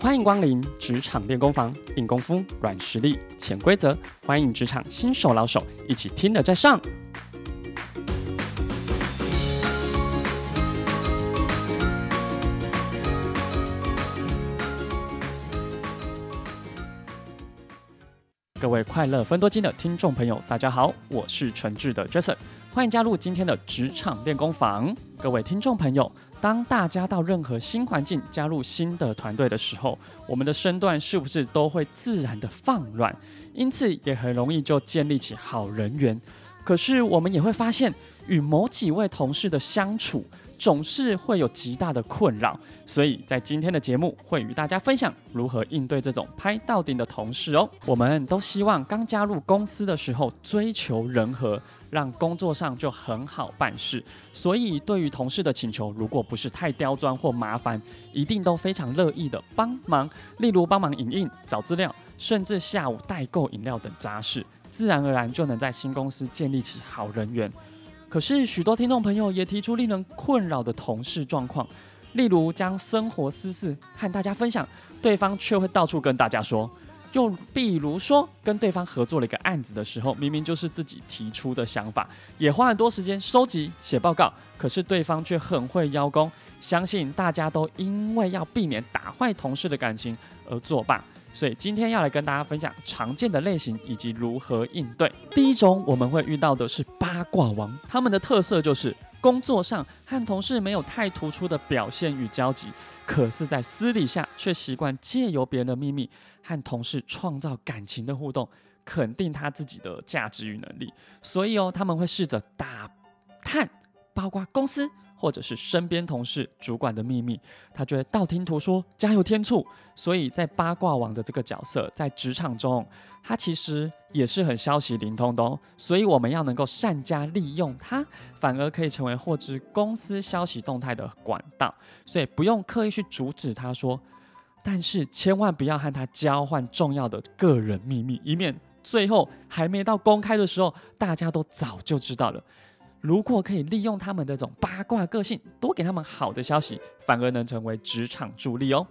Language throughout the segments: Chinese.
欢迎光临职场练功房，硬功夫、软实力、潜规则，欢迎职场新手老手一起听了再上。各位快乐分多金的听众朋友，大家好，我是纯智的 Jason，欢迎加入今天的职场练功房。各位听众朋友，当大家到任何新环境、加入新的团队的时候，我们的身段是不是都会自然的放软？因此也很容易就建立起好人缘。可是我们也会发现，与某几位同事的相处，总是会有极大的困扰，所以在今天的节目会与大家分享如何应对这种拍到顶的同事哦。我们都希望刚加入公司的时候追求人和，让工作上就很好办事。所以对于同事的请求，如果不是太刁钻或麻烦，一定都非常乐意的帮忙。例如帮忙影印、找资料，甚至下午代购饮料等杂事，自然而然就能在新公司建立起好人缘。可是，许多听众朋友也提出令人困扰的同事状况，例如将生活私事和大家分享，对方却会到处跟大家说；又比如说，跟对方合作了一个案子的时候，明明就是自己提出的想法，也花很多时间收集写报告，可是对方却很会邀功。相信大家都因为要避免打坏同事的感情而作罢。所以今天要来跟大家分享常见的类型以及如何应对。第一种我们会遇到的是八卦王，他们的特色就是工作上和同事没有太突出的表现与交集，可是，在私底下却习惯借由别人的秘密和同事创造感情的互动，肯定他自己的价值与能力。所以哦，他们会试着打探，包括公司。或者是身边同事、主管的秘密，他觉得道听途说，加油添醋。所以在八卦王的这个角色，在职场中，他其实也是很消息灵通的哦。所以我们要能够善加利用他，反而可以成为获知公司消息动态的管道。所以不用刻意去阻止他说，但是千万不要和他交换重要的个人秘密，以免最后还没到公开的时候，大家都早就知道了。如果可以利用他们的这种八卦个性，多给他们好的消息，反而能成为职场助力哦。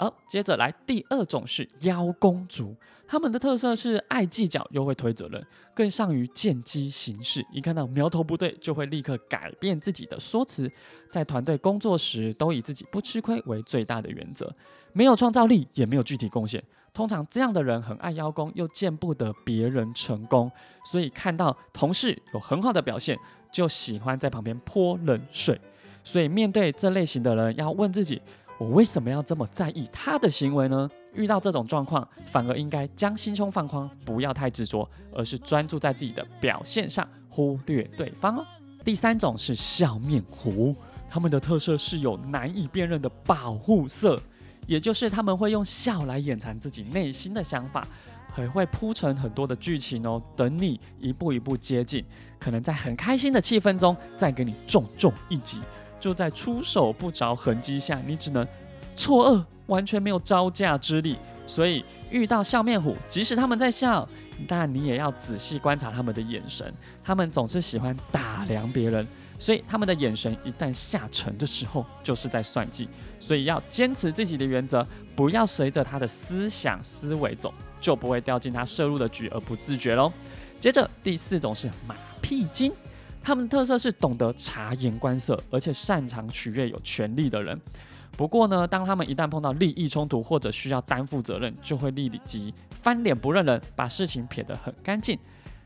好，接着来第二种是邀功族，他们的特色是爱计较又会推责任，更善于见机行事，一看到苗头不对就会立刻改变自己的说辞。在团队工作时，都以自己不吃亏为最大的原则，没有创造力也没有具体贡献。通常这样的人很爱邀功，又见不得别人成功，所以看到同事有很好的表现，就喜欢在旁边泼冷水。所以面对这类型的人，要问自己。我为什么要这么在意他的行为呢？遇到这种状况，反而应该将心胸放宽，不要太执着，而是专注在自己的表现上，忽略对方哦。第三种是笑面虎，他们的特色是有难以辨认的保护色，也就是他们会用笑来掩藏自己内心的想法，还会铺成很多的剧情哦，等你一步一步接近，可能在很开心的气氛中，再给你重重一击。就在出手不着痕迹下，你只能错愕，完全没有招架之力。所以遇到笑面虎，即使他们在笑，但你也要仔细观察他们的眼神。他们总是喜欢打量别人，所以他们的眼神一旦下沉的时候，就是在算计。所以要坚持自己的原则，不要随着他的思想思维走，就不会掉进他设入的局而不自觉喽。接着第四种是马屁精。他们的特色是懂得察言观色，而且擅长取悦有权力的人。不过呢，当他们一旦碰到利益冲突或者需要担负责任，就会立即翻脸不认人，把事情撇得很干净。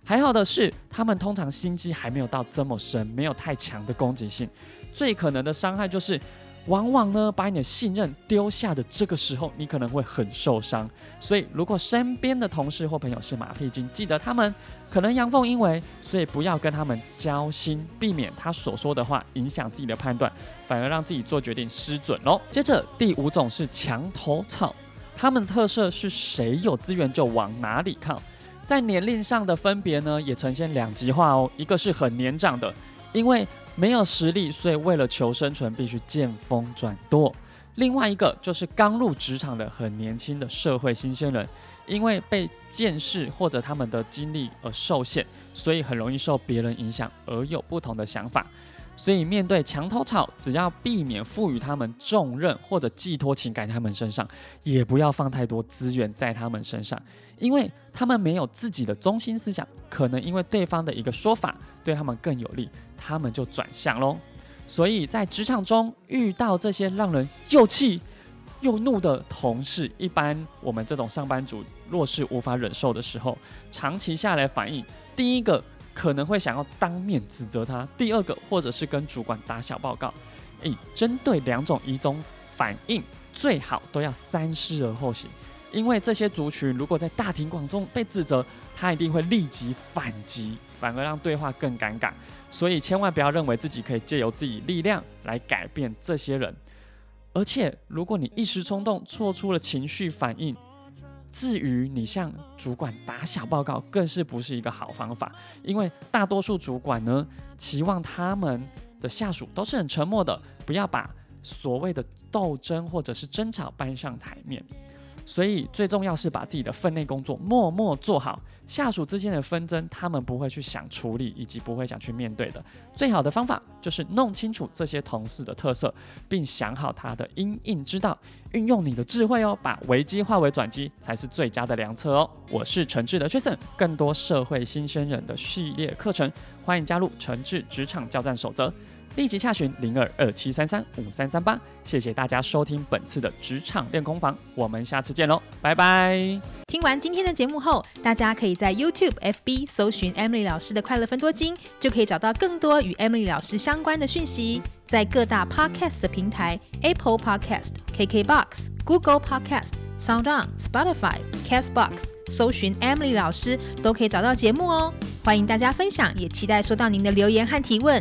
还好的是，他们通常心机还没有到这么深，没有太强的攻击性。最可能的伤害就是。往往呢，把你的信任丢下的这个时候，你可能会很受伤。所以，如果身边的同事或朋友是马屁精，记得他们可能阳奉阴违，所以不要跟他们交心，避免他所说的话影响自己的判断，反而让自己做决定失准喽。接着，第五种是墙头草，他们的特色是谁有资源就往哪里靠，在年龄上的分别呢，也呈现两极化哦。一个是很年长的，因为没有实力，所以为了求生存，必须见风转舵。另外一个就是刚入职场的很年轻的社会新鲜人，因为被见识或者他们的经历而受限，所以很容易受别人影响而有不同的想法。所以面对墙头草，只要避免赋予他们重任或者寄托情感在他们身上，也不要放太多资源在他们身上，因为他们没有自己的中心思想，可能因为对方的一个说法对他们更有利，他们就转向喽。所以在职场中遇到这些让人又气又怒的同事，一般我们这种上班族若是无法忍受的时候，长期下来反应，第一个。可能会想要当面指责他，第二个或者是跟主管打小报告。诶，针对两种一种反应，最好都要三思而后行，因为这些族群如果在大庭广众被指责，他一定会立即反击，反而让对话更尴尬。所以千万不要认为自己可以借由自己力量来改变这些人，而且如果你一时冲动做出了情绪反应。至于你向主管打小报告，更是不是一个好方法，因为大多数主管呢，期望他们的下属都是很沉默的，不要把所谓的斗争或者是争吵搬上台面。所以最重要是把自己的分内工作默默做好，下属之间的纷争，他们不会去想处理，以及不会想去面对的。最好的方法就是弄清楚这些同事的特色，并想好他的因应之道，运用你的智慧哦，把危机化为转机，才是最佳的良策哦。我是诚挚的 Jason，更多社会新鲜人的系列课程，欢迎加入诚挚职场教战守则。立即洽询零二二七三三五三三八，谢谢大家收听本次的职场练功房，我们下次见喽，拜拜。听完今天的节目后，大家可以在 YouTube、FB 搜寻 Emily 老师的快乐分多金，就可以找到更多与 Emily 老师相关的讯息。在各大 Podcast 的平台，Apple Podcast、KKBox、Google Podcast、SoundOn、Spotify、Castbox，搜寻 Emily 老师都可以找到节目哦。欢迎大家分享，也期待收到您的留言和提问。